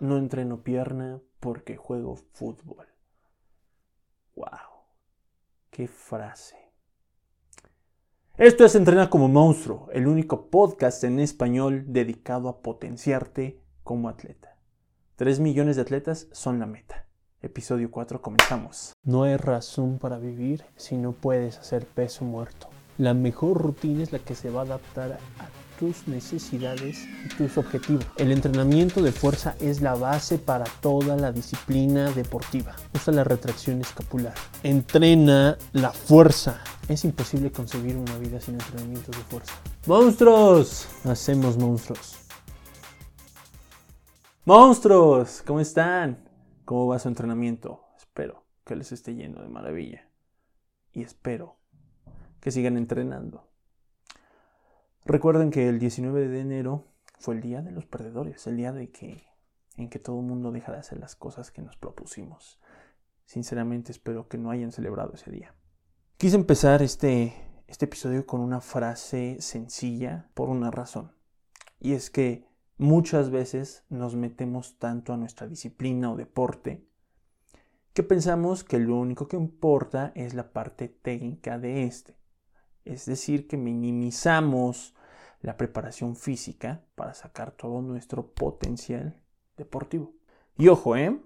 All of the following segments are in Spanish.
No entreno pierna porque juego fútbol. ¡Wow! ¡Qué frase! Esto es Entrena como monstruo, el único podcast en español dedicado a potenciarte como atleta. 3 millones de atletas son la meta. Episodio 4, comenzamos. No hay razón para vivir si no puedes hacer peso muerto. La mejor rutina es la que se va a adaptar a tus necesidades y tus objetivos. El entrenamiento de fuerza es la base para toda la disciplina deportiva. Usa la retracción escapular. Entrena la fuerza. Es imposible concebir una vida sin entrenamientos de fuerza. ¡Monstruos! Hacemos monstruos. ¡Monstruos! ¿Cómo están? ¿Cómo va su entrenamiento? Espero que les esté yendo de maravilla. Y espero que sigan entrenando. Recuerden que el 19 de enero fue el día de los perdedores, el día de que en que todo el mundo deja de hacer las cosas que nos propusimos. Sinceramente espero que no hayan celebrado ese día. Quise empezar este, este episodio con una frase sencilla por una razón. Y es que muchas veces nos metemos tanto a nuestra disciplina o deporte que pensamos que lo único que importa es la parte técnica de este. Es decir, que minimizamos la preparación física para sacar todo nuestro potencial deportivo. Y ojo, ¿eh?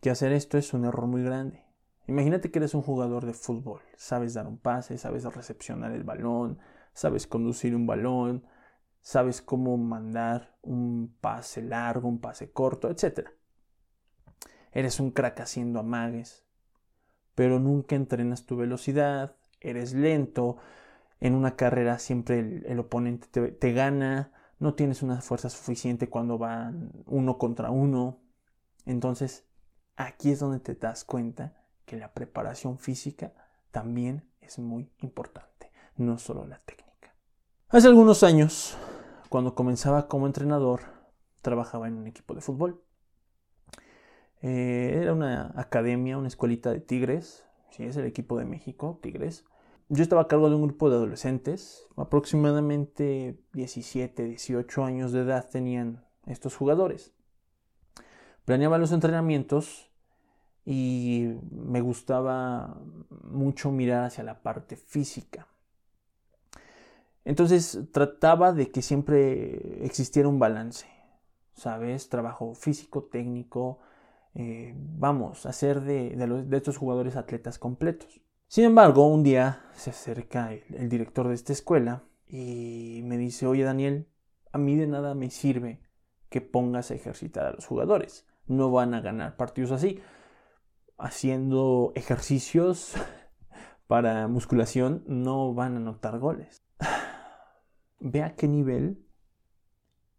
Que hacer esto es un error muy grande. Imagínate que eres un jugador de fútbol, sabes dar un pase, sabes recepcionar el balón, sabes conducir un balón, sabes cómo mandar un pase largo, un pase corto, etc. Eres un crack haciendo amagues, pero nunca entrenas tu velocidad, eres lento, en una carrera siempre el, oponente te, gana, no tienes una fuerza suficiente cuando van uno contra uno. Entonces, aquí es donde te das cuenta que la preparación física también es muy importante, no solo la técnica. Hace algunos años, cuando comenzaba como entrenador, trabajaba en un equipo de fútbol. Eh, era una academia, una escuelita de Tigres, sí, es el equipo de México, Tigres yo estaba a cargo de un grupo de adolescentes, aproximadamente 17, 18 años de edad tenían estos jugadores. Planeaba los entrenamientos y me gustaba mucho mirar hacia la parte física. Entonces trataba de que siempre existiera un balance, ¿sabes? Trabajo físico, técnico, eh, vamos, hacer de, de estos jugadores atletas completos. Sin embargo, un día se acerca el, director de esta escuela y me dice, oye Daniel, a mí de nada me sirve que pongas a ejercitar a los jugadores. No van a ganar partidos así. Haciendo ejercicios para musculación no van a anotar goles. Ve a qué nivel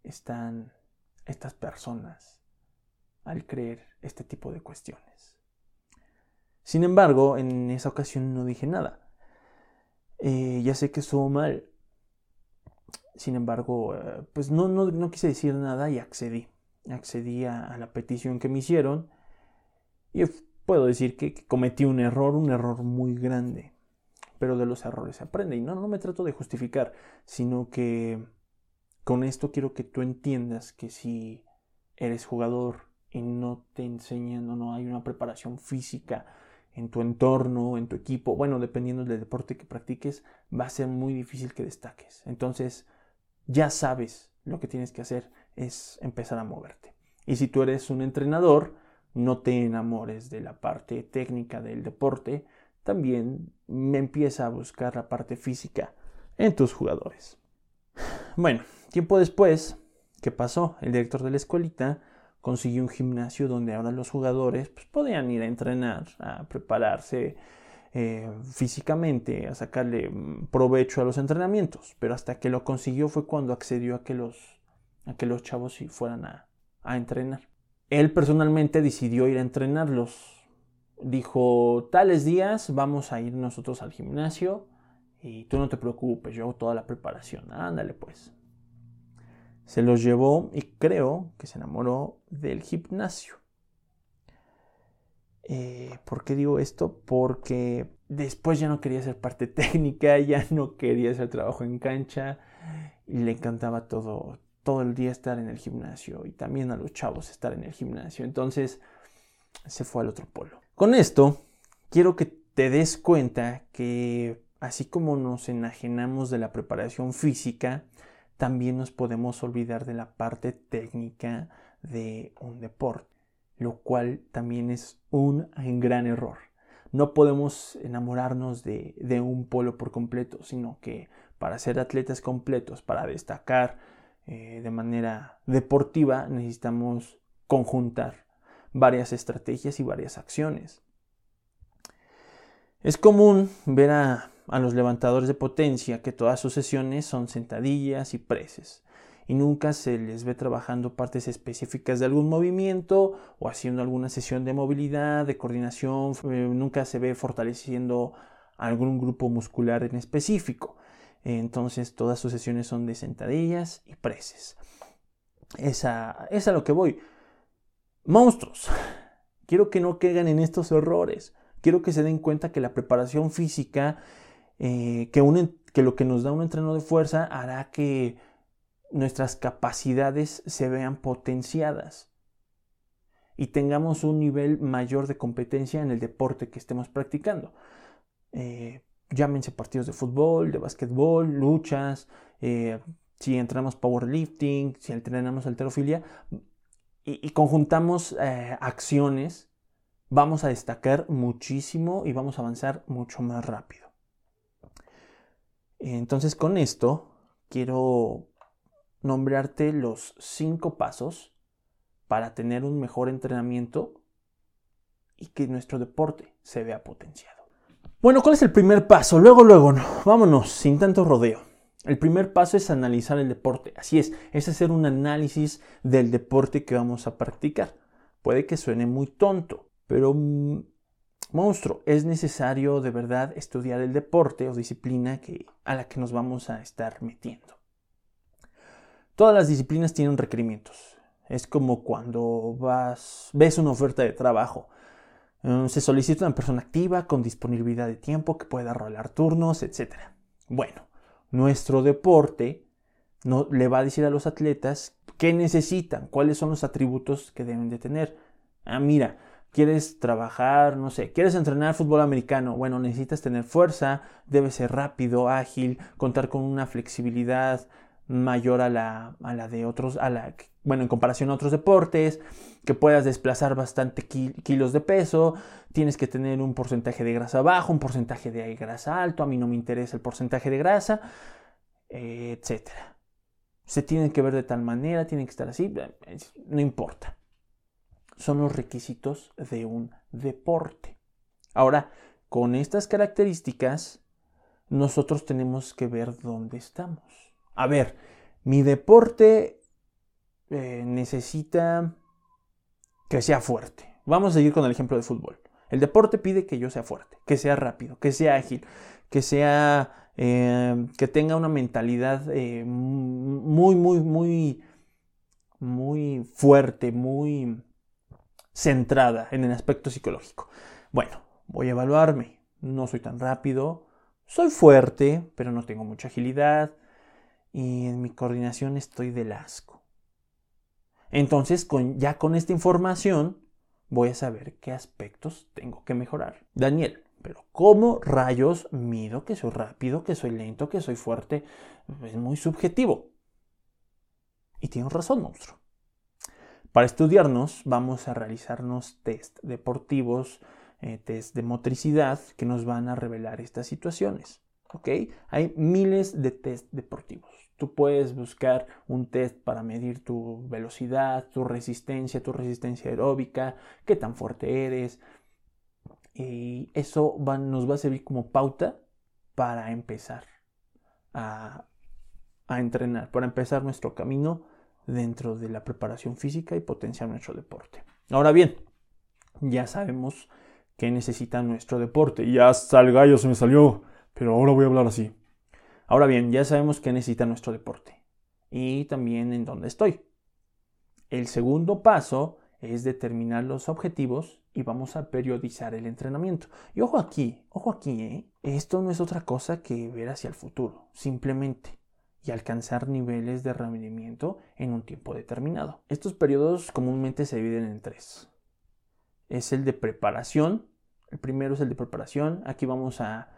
están estas personas al creer este tipo de cuestiones. Sin embargo, en esa ocasión no dije nada. Eh, ya sé que estuvo mal. Sin embargo, eh, pues no, no, quise decir nada y accedí. Accedí a, la petición que me hicieron. Y puedo decir que, cometí un error, un error muy grande. Pero de los errores se aprende. Y no, no me trato de justificar, sino que con esto quiero que tú entiendas que si eres jugador y no te enseñan o no hay una preparación física en tu entorno, en tu equipo, bueno, dependiendo del deporte que practiques, va a ser muy difícil que destaques. Entonces, ya sabes lo que tienes que hacer es empezar a moverte. Y si tú eres un entrenador, no te enamores de la parte técnica del deporte, también me empieza a buscar la parte física en tus jugadores. Bueno, tiempo después, ¿qué pasó? El director de la escuelita consiguió un gimnasio donde ahora los jugadores pues, podían ir a entrenar, a prepararse eh, físicamente, a sacarle mm, provecho a los entrenamientos. Pero hasta que lo consiguió fue cuando accedió a que los, a que los chavos fueran a, a entrenar. Él personalmente decidió ir a entrenarlos. Dijo, tales días vamos a ir nosotros al gimnasio y tú no te preocupes, yo hago toda la preparación. Ándale pues. Se los llevó y creo que se enamoró del gimnasio. Eh, ¿Por qué digo esto? Porque después ya no quería ser parte técnica, ya no quería hacer trabajo en cancha y le encantaba todo, todo el día estar en el gimnasio y también a los chavos estar en el gimnasio. Entonces se fue al otro polo. Con esto, quiero que te des cuenta que así como nos enajenamos de la preparación física, también nos podemos olvidar de la parte técnica de un deporte, lo cual también es un gran error. No podemos enamorarnos de, un polo por completo, sino que para ser atletas completos, para destacar eh, de manera deportiva, necesitamos conjuntar varias estrategias y varias acciones. Es común ver a, los levantadores de potencia que todas sus sesiones son sentadillas y preses y nunca se les ve trabajando partes específicas de algún movimiento o haciendo alguna sesión de movilidad, de coordinación, eh, nunca se ve fortaleciendo algún grupo muscular en específico. Entonces todas sus sesiones son de sentadillas y preses. Esa es a lo que voy. Monstruos. Quiero que no caigan en estos errores quiero que se den cuenta que la preparación física, eh, que, lo que nos da un entreno de fuerza hará que nuestras capacidades se vean potenciadas y tengamos un nivel mayor de competencia en el deporte que estemos practicando. Eh, llámense partidos de fútbol, de básquetbol, luchas, eh, si entrenamos powerlifting, si entrenamos alterofilia y, y conjuntamos acciones vamos a destacar muchísimo y vamos a avanzar mucho más rápido. Entonces con esto quiero nombrarte los cinco pasos para tener un mejor entrenamiento y que nuestro deporte se vea potenciado. Bueno, ¿cuál es el primer paso? Luego, luego, no. vámonos, sin tanto rodeo. El primer paso es analizar el deporte. Así es, es hacer un análisis del deporte que vamos a practicar. Puede que suene muy tonto, pero, mm, monstruo, es necesario de verdad estudiar el deporte o disciplina que, a la que nos vamos a estar metiendo. Todas las disciplinas tienen requerimientos. Es como cuando vas, ves una oferta de trabajo. Mm, se solicita una persona activa con disponibilidad de tiempo que pueda rolar turnos, etc. Bueno, nuestro deporte no, le va a decir a los atletas qué necesitan, cuáles son los atributos que deben de tener. Ah, mira, quieres trabajar, no sé, quieres entrenar fútbol americano, bueno, necesitas tener fuerza, debe ser rápido, ágil, contar con una flexibilidad mayor a la, a la de otros, a la, bueno, en comparación a otros deportes, que puedas desplazar bastante kilos de peso, tienes que tener un porcentaje de grasa bajo, un porcentaje de grasa alto, a mí no me interesa el porcentaje de grasa, etc. Se tienen que ver de tal manera, tienen que estar así, no importa son los requisitos de un deporte. Ahora, con estas características, nosotros tenemos que ver dónde estamos. A ver, mi deporte eh, necesita que sea fuerte. Vamos a seguir con el ejemplo de fútbol. El deporte pide que yo sea fuerte, que sea rápido, que sea ágil, que sea, eh, que tenga una mentalidad eh, muy, muy, muy, muy fuerte, muy centrada en el aspecto psicológico. Bueno, voy a evaluarme. No soy tan rápido, soy fuerte, pero no tengo mucha agilidad y en mi coordinación estoy del asco. Entonces, ya con esta información, voy a saber qué aspectos tengo que mejorar. Daniel, pero ¿cómo rayos mido que soy rápido, que soy lento, que soy fuerte? Es muy subjetivo. Y tienes razón, monstruo. Para estudiarnos vamos a realizarnos test deportivos, eh, test de motricidad que nos van a revelar estas situaciones. ¿ok? Hay miles de test deportivos. Tú puedes buscar un test para medir tu velocidad, tu resistencia, tu resistencia aeróbica, qué tan fuerte eres. Y eso nos va a servir como pauta para empezar a, a entrenar, para empezar nuestro camino dentro de la preparación física y potenciar nuestro deporte. Ahora bien, ya sabemos qué necesita nuestro deporte. Ya hasta el gallo se me salió, pero ahora voy a hablar así. Ahora bien, ya sabemos qué necesita nuestro deporte y también en dónde estoy. El segundo paso es determinar los objetivos y vamos a periodizar el entrenamiento. Y ojo aquí, ojo aquí, ¿eh? esto no es otra cosa que ver hacia el futuro, simplemente y alcanzar niveles de rendimiento en un tiempo determinado. Estos periodos comúnmente se dividen en tres. Es el de preparación. El primero es el de preparación. Aquí vamos a,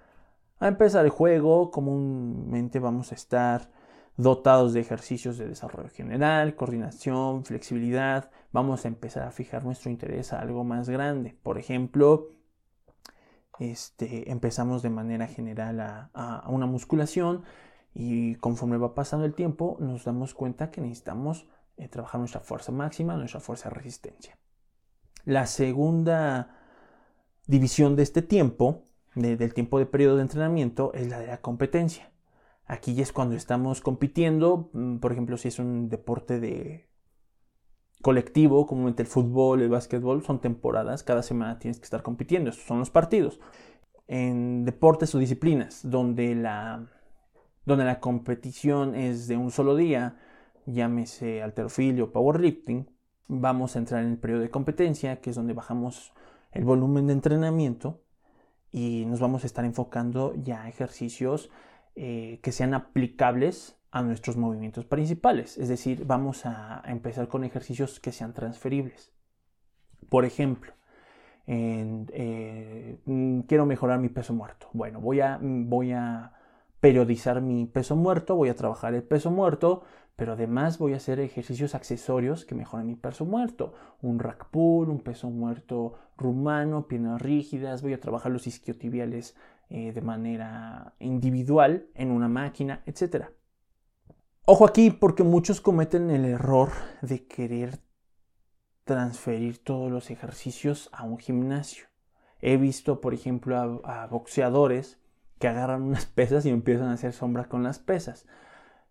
a empezar el juego. Comúnmente vamos a estar dotados de ejercicios de desarrollo general, coordinación, flexibilidad. Vamos a empezar a fijar nuestro interés a algo más grande. Por ejemplo, este, empezamos de manera general a, una musculación y conforme va pasando el tiempo nos damos cuenta que necesitamos eh, trabajar nuestra fuerza máxima, nuestra fuerza de resistencia. La segunda división de este tiempo, del tiempo de periodo de entrenamiento, es la de la competencia. Aquí ya es cuando estamos compitiendo, mm, por ejemplo, si es un deporte de colectivo, como el fútbol, el básquetbol, son temporadas, cada semana tienes que estar compitiendo, estos son los partidos. En deportes o disciplinas donde la, donde la competición es de un solo día, llámese alterofilia o powerlifting, vamos a entrar en el periodo de competencia, que es donde bajamos el volumen de entrenamiento y nos vamos a estar enfocando ya a ejercicios eh, que sean aplicables a nuestros movimientos principales. Es decir, vamos a, empezar con ejercicios que sean transferibles. Por ejemplo, eh, mm, quiero mejorar mi peso muerto. Bueno, voy a, mm, voy a periodizar mi peso muerto, voy a trabajar el peso muerto, pero además voy a hacer ejercicios accesorios que mejoren mi peso muerto. Un rack pull, un peso muerto rumano, piernas rígidas, voy a trabajar los isquiotibiales eh, de manera individual en una máquina, etc. Ojo aquí porque muchos cometen el error de querer transferir todos los ejercicios a un gimnasio. He visto, por ejemplo, a, boxeadores que agarran unas pesas y empiezan a hacer sombra con las pesas.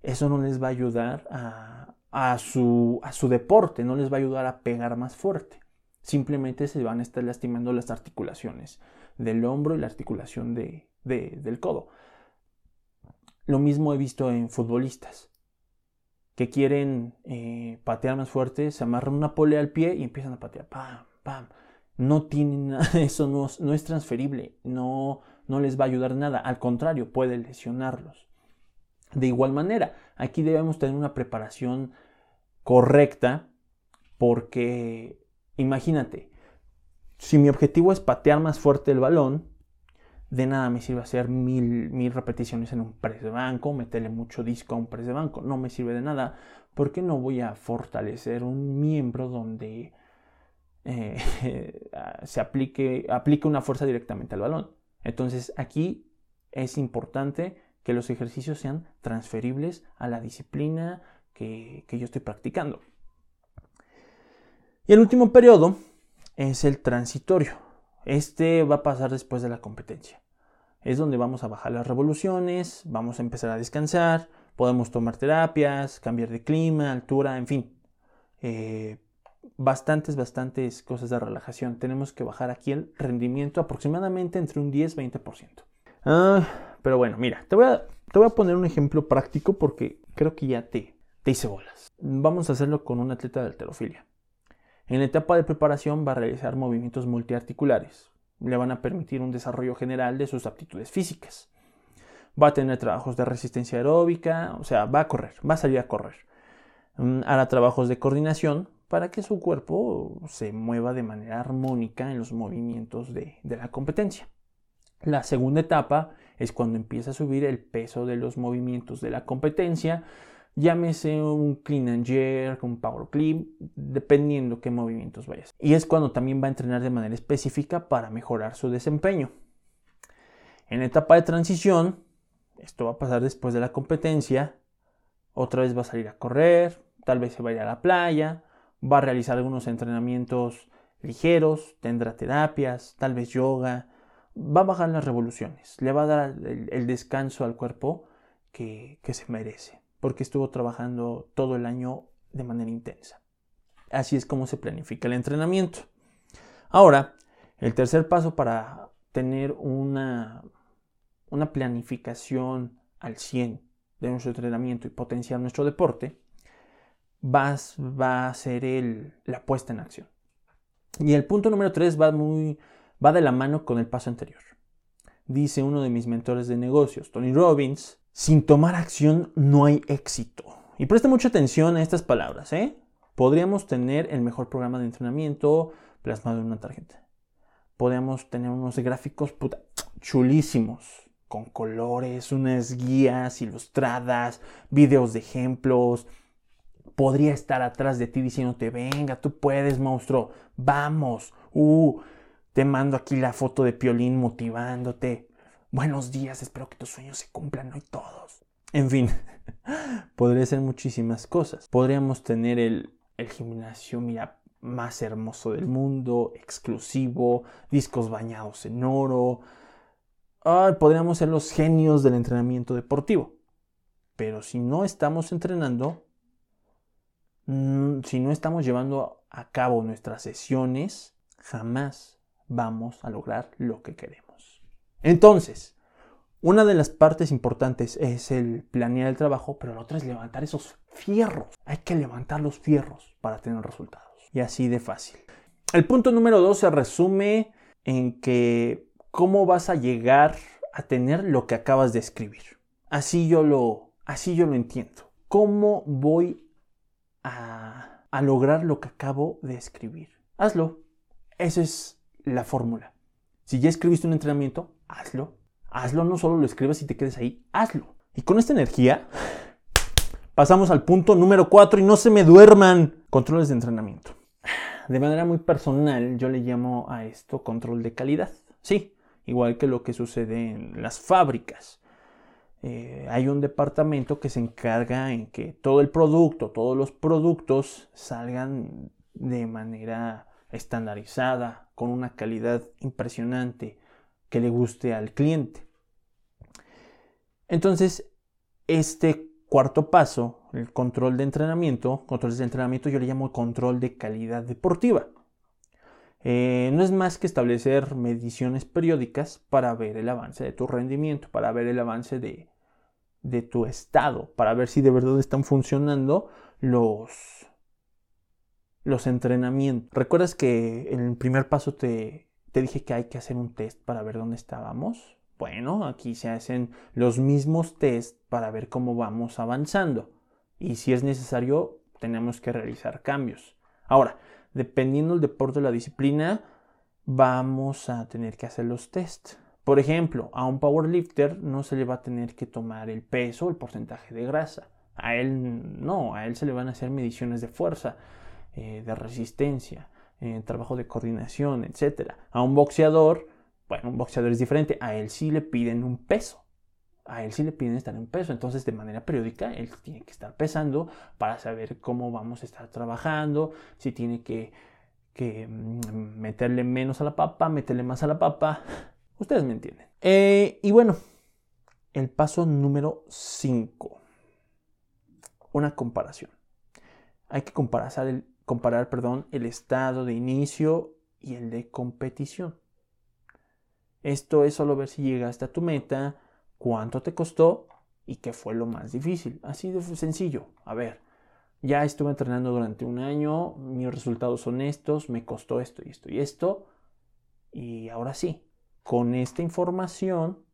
Eso no les va a ayudar a, su, deporte, no les va a ayudar a pegar más fuerte. Simplemente se van a estar lastimando las articulaciones del hombro y la articulación de, del codo. Lo mismo he visto en futbolistas que quieren eh, patear más fuerte, se amarran una polea al pie y empiezan a patear. ¡Pam! ¡Pam! No tienen eso no, no es transferible, no, no les va a ayudar nada, al contrario, puede lesionarlos. De igual manera, aquí debemos tener una preparación correcta porque imagínate, si mi objetivo es patear más fuerte el balón, de nada me sirve hacer mil, mil repeticiones en un press de banco, meterle mucho disco a un press de banco, no me sirve de nada porque no voy a fortalecer un miembro donde eh, se aplique, aplique una fuerza directamente al balón. Entonces aquí es importante que los ejercicios sean transferibles a la disciplina que, yo estoy practicando. Y el último periodo es el transitorio. Este va a pasar después de la competencia. Es donde vamos a bajar las revoluciones, vamos a empezar a descansar, podemos tomar terapias, cambiar de clima, altura, en fin. Eh, bastantes, bastantes cosas de relajación. Tenemos que bajar aquí el rendimiento aproximadamente entre un 10-20%. Ah, pero bueno, mira, te voy, a, te voy a poner un ejemplo práctico porque creo que ya te, te hice bolas. Vamos a hacerlo con un atleta de alterofilia. En la etapa de preparación va a realizar movimientos multiarticulares. Le van a permitir un desarrollo general de sus aptitudes físicas. Va a tener trabajos de resistencia aeróbica, o sea, va a correr, va a salir a correr. Mm, hará trabajos de coordinación para que su cuerpo se mueva de manera armónica en los movimientos de, de la competencia. La segunda etapa es cuando empieza a subir el peso de los movimientos de la competencia llámese un clean and jerk, un power clean, dependiendo qué movimientos vayas. Y es cuando también va a entrenar de manera específica para mejorar su desempeño. En la etapa de transición, esto va a pasar después de la competencia, otra vez va a salir a correr, tal vez se va a ir a la playa, va a realizar algunos entrenamientos ligeros, tendrá terapias, tal vez yoga, va a bajar las revoluciones, le va a dar el, descanso al cuerpo que se merece porque estuvo trabajando todo el año de manera intensa. Así es como se planifica el entrenamiento. Ahora, el tercer paso para tener una, una planificación al 100 de nuestro entrenamiento y potenciar nuestro deporte va, va a ser el, la puesta en acción. Y el punto número 3 va, muy, va de la mano con el paso anterior. Dice uno de mis mentores de negocios, Tony Robbins, Sin tomar acción no hay éxito. Y presta mucha atención a estas palabras, ¿eh? Podríamos tener el mejor programa de entrenamiento plasmado en una tarjeta. Podríamos tener unos gráficos chulísimos, con colores, unas guías ilustradas, videos de ejemplos. Podría estar atrás de ti diciéndote, venga, tú puedes, monstruo, vamos, uh, te mando aquí la foto de Piolín motivándote. Buenos días, espero que tus sueños se cumplan hoy todos. En fin, podría ser muchísimas cosas. Podríamos tener el, el gimnasio, mira, más hermoso del mundo, exclusivo, discos bañados en oro. podríamos ser los genios del entrenamiento deportivo. Pero si no estamos entrenando, si no estamos llevando a cabo nuestras sesiones, jamás vamos a lograr lo que queremos. Entonces, una de las partes importantes es el planear el trabajo, pero la otra es levantar esos fierros. Hay que levantar los fierros para tener resultados. Y así de fácil. El punto número dos se resume en que cómo vas a llegar a tener lo que acabas de escribir. Así yo lo, así yo lo entiendo. ¿Cómo voy a, lograr lo que acabo de escribir? Hazlo. Esa es la fórmula. Si ya escribiste un entrenamiento, hazlo. Hazlo, no solo lo escribas y te quedes ahí, hazlo. Y con esta energía, pasamos al punto número 4 y no se me duerman. Controles de entrenamiento. De manera muy personal, yo le llamo a esto control de calidad. Sí, igual que lo que sucede en las fábricas. Eh, hay un departamento que se encarga en que todo el producto, todos los productos salgan de manera estandarizada, con una calidad impresionante que le guste al cliente. Entonces, este cuarto paso, el control de entrenamiento, control de entrenamiento yo le llamo control de calidad deportiva. Eh, no es más que establecer mediciones periódicas para ver el avance de tu rendimiento, para ver el avance de, de tu estado, para ver si de verdad están funcionando los, los entrenamientos. ¿Recuerdas que en el primer paso te, te dije que hay que hacer un test para ver dónde estábamos? Bueno, aquí se hacen los mismos test para ver cómo vamos avanzando. Y si es necesario, tenemos que realizar cambios. Ahora, dependiendo del deporte o la disciplina, vamos a tener que hacer los test. Por ejemplo, a un powerlifter no se le va a tener que tomar el peso, el porcentaje de grasa. A él no, a él se le van a hacer mediciones de fuerza eh, de resistencia, eh, trabajo de coordinación, etc. A un boxeador, bueno, un boxeador es diferente, a él sí le piden un peso, a él sí le piden estar en peso, entonces de manera periódica él tiene que estar pesando para saber cómo vamos a estar trabajando, si tiene que, que mm, meterle menos a la papa, meterle más a la papa, ustedes me entienden. Eh, y bueno, el paso número 5, una comparación. Hay que comparar el, comparar perdón, el estado de inicio y el de competición. Esto es solo ver si llegaste a tu meta, cuánto te costó y qué fue lo más difícil. Así de sencillo. A ver, ya estuve entrenando durante un año, mis resultados son estos, me costó esto y esto y esto. Y ahora sí, con esta información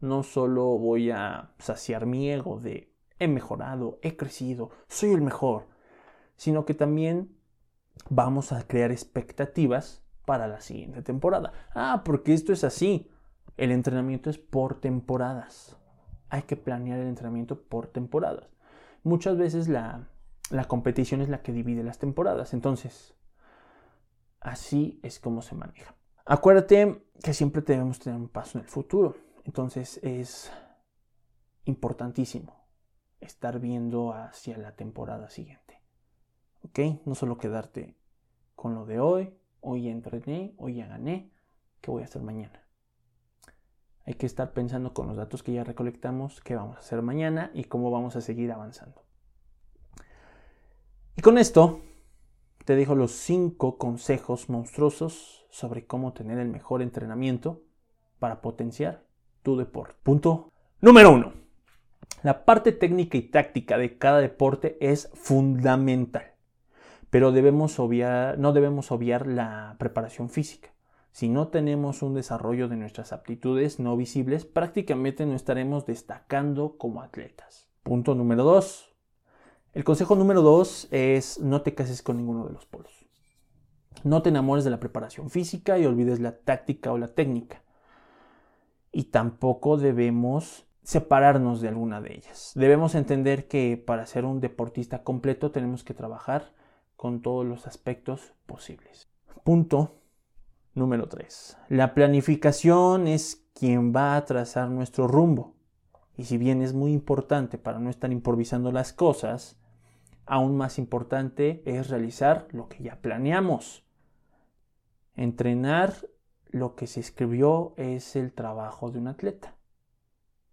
no solo voy a saciar mi ego de he mejorado, he crecido, soy el mejor, sino que también vamos a crear expectativas para la siguiente temporada. Ah, porque esto es así. El entrenamiento es por temporadas. Hay que planear el entrenamiento por temporadas. Muchas veces la, la competición es la que divide las temporadas. Entonces, así es como se maneja. Acuérdate que siempre debemos tener un paso en el futuro. Entonces es importantísimo estar viendo hacia la temporada siguiente. ¿Ok? No solo quedarte con lo de hoy, hoy ya entrené, hoy ya gané, ¿qué voy a hacer mañana? Hay que estar pensando con los datos que ya recolectamos, qué vamos a hacer mañana y cómo vamos a seguir avanzando. Y con esto te dejo los cinco consejos monstruosos sobre cómo tener el mejor entrenamiento para potenciar tu deporte. Punto número uno. La parte técnica y táctica de cada deporte es fundamental pero debemos obviar, no debemos obviar la preparación física. Si no tenemos un desarrollo de nuestras aptitudes no visibles, prácticamente no estaremos destacando como atletas. Punto número 2. El consejo número 2 es no te cases con ninguno de los polos. No te enamores de la preparación física y olvides la táctica o la técnica. Y tampoco debemos separarnos de alguna de ellas. Debemos entender que para ser un deportista completo tenemos que trabajar con todos los aspectos posibles. Punto Número 3. La planificación es quien va a trazar nuestro rumbo. Y si bien es muy importante para no estar improvisando las cosas, aún más importante es realizar lo que ya planeamos. Entrenar lo que se escribió es el trabajo de un atleta.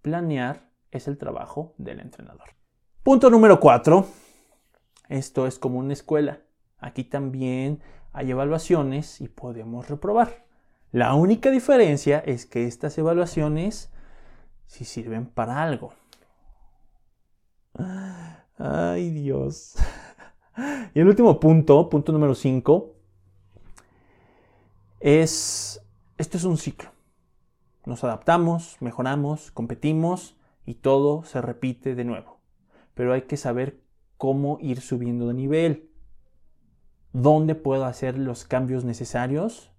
Planear es el trabajo del entrenador. Punto número 4. Esto es como una escuela. Aquí también hay evaluaciones y podemos reprobar. La única diferencia es que estas evaluaciones sí sirven para algo. Ay Dios. Y el último punto, punto número 5, es, esto es un ciclo. Nos adaptamos, mejoramos, competimos y todo se repite de nuevo. Pero hay que saber cómo ir subiendo de nivel dónde puedo hacer los cambios necesarios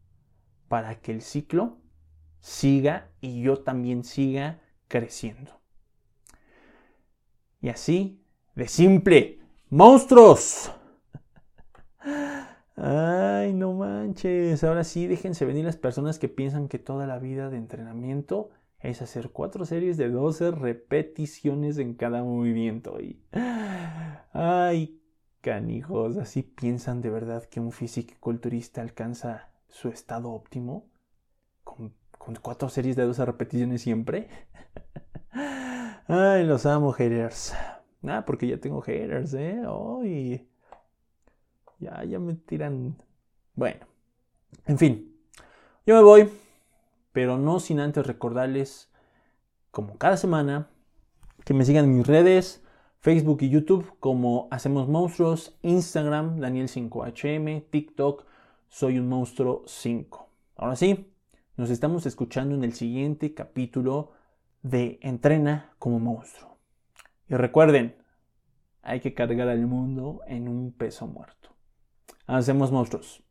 para que el ciclo siga y yo también siga creciendo. Y así, de simple, monstruos. Ay, no manches. Ahora sí, déjense venir las personas que piensan que toda la vida de entrenamiento es hacer cuatro series de 12 repeticiones en cada movimiento. Y, ay, canijos, así piensan de verdad que un físico-culturista alcanza su estado óptimo con, cuatro series de 12 repeticiones siempre. Ay, los amo, haters. Ah, porque ya tengo haters, ¿eh? Ay. Ya, ya me tiran. Bueno, en fin, yo me voy, pero no sin antes recordarles, como cada semana, que me sigan en mis redes, Facebook y YouTube como Hacemos Monstruos, Instagram Daniel5HM, TikTok Soy un Monstruo 5. Ahora sí, nos estamos escuchando en el siguiente capítulo de Entrena como Monstruo. Y recuerden, hay que cargar al mundo en un peso muerto. Hacemos monstruos.